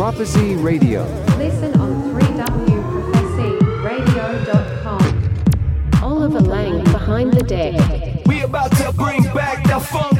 Prophecy Radio. Listen on 3wprophecyradio.com. Oliver Lang behind the deck. We about to bring back the funk.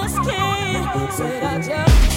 Just can't. Said I just.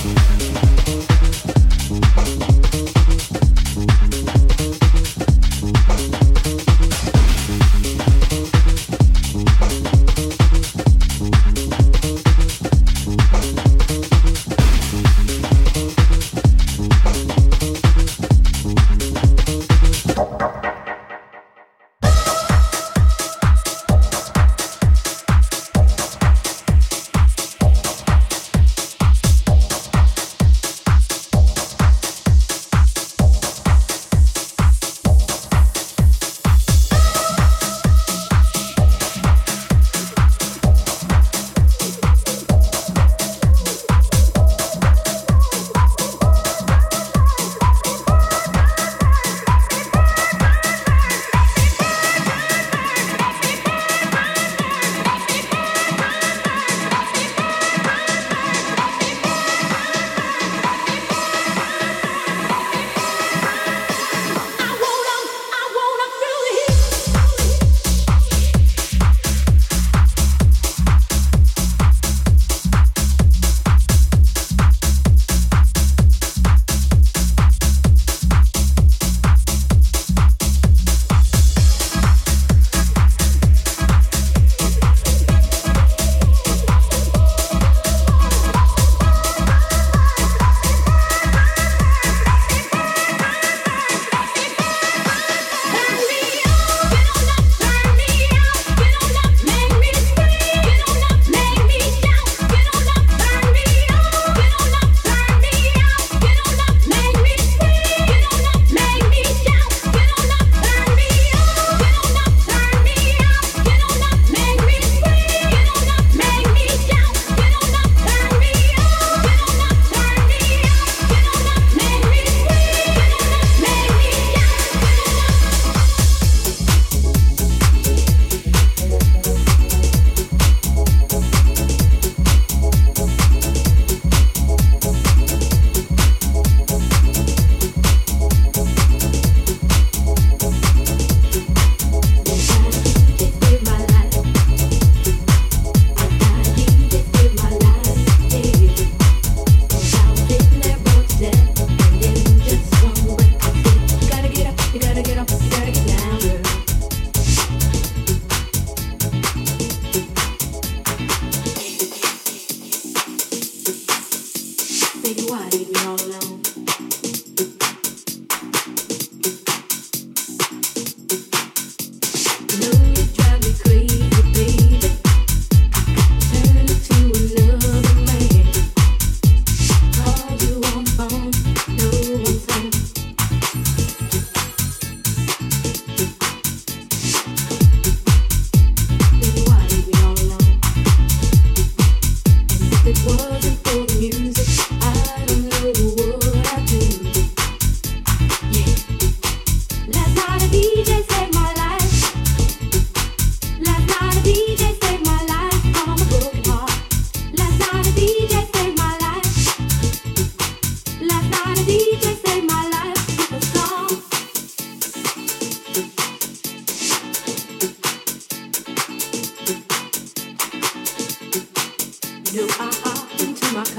You better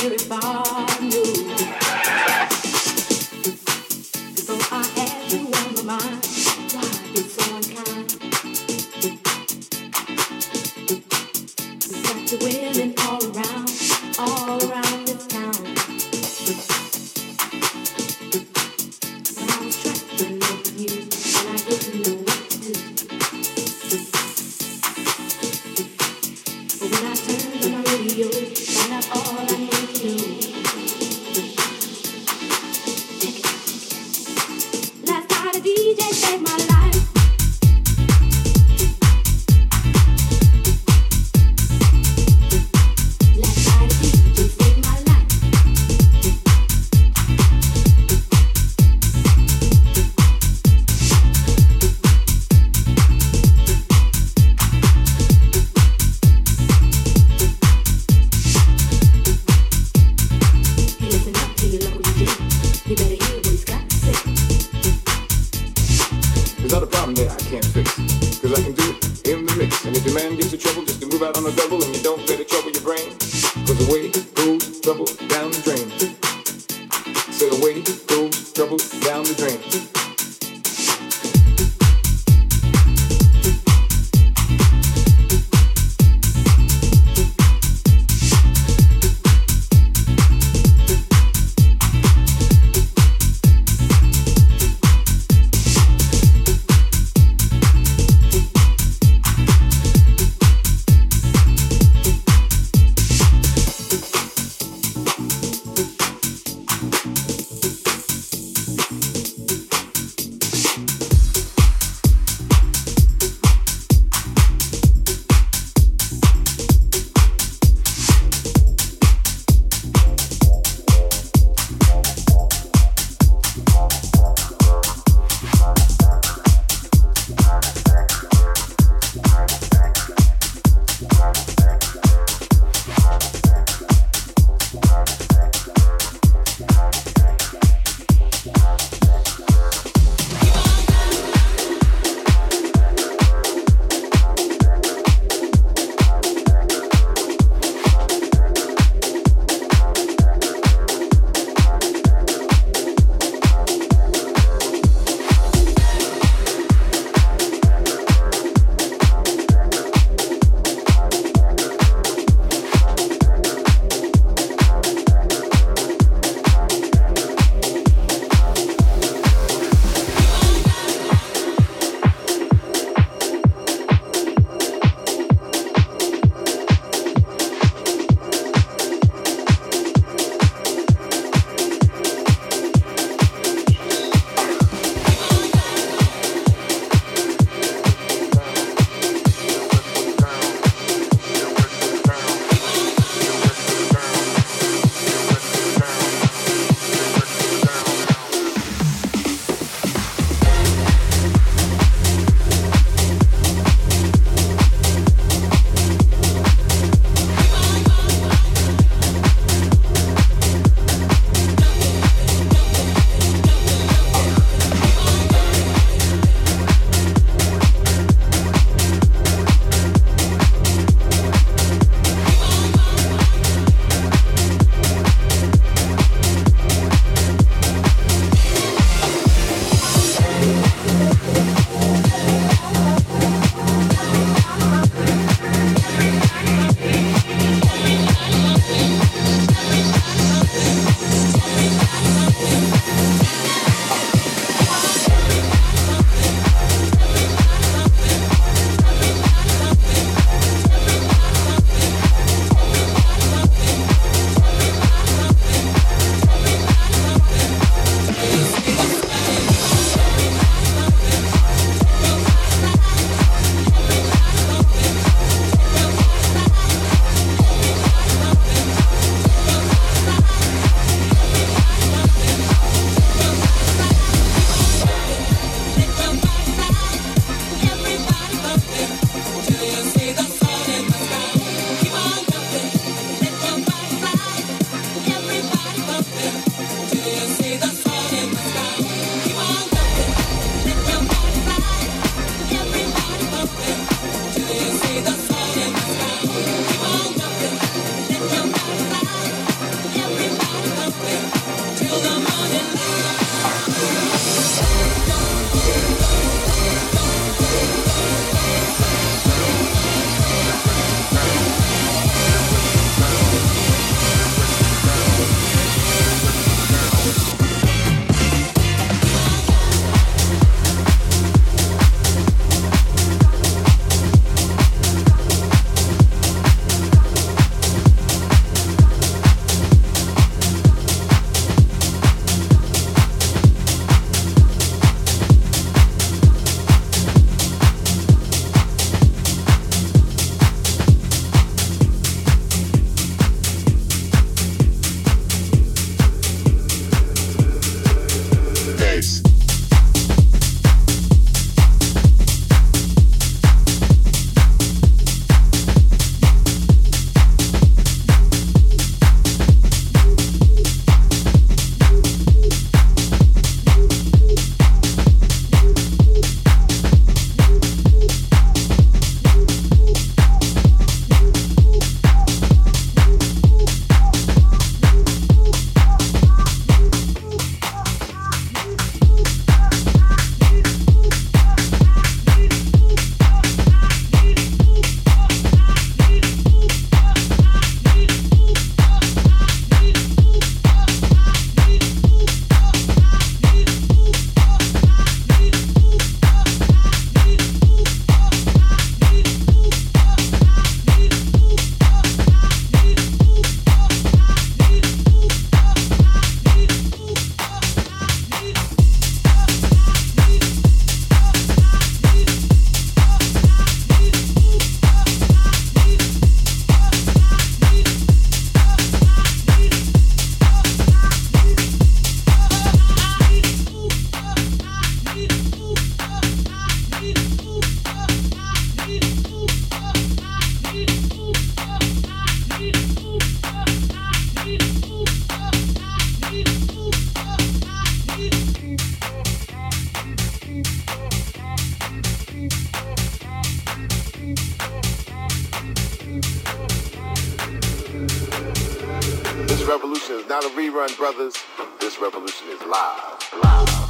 hear what he's got to say. This revolution is not a rerun, brothers. This revolution is live. Live.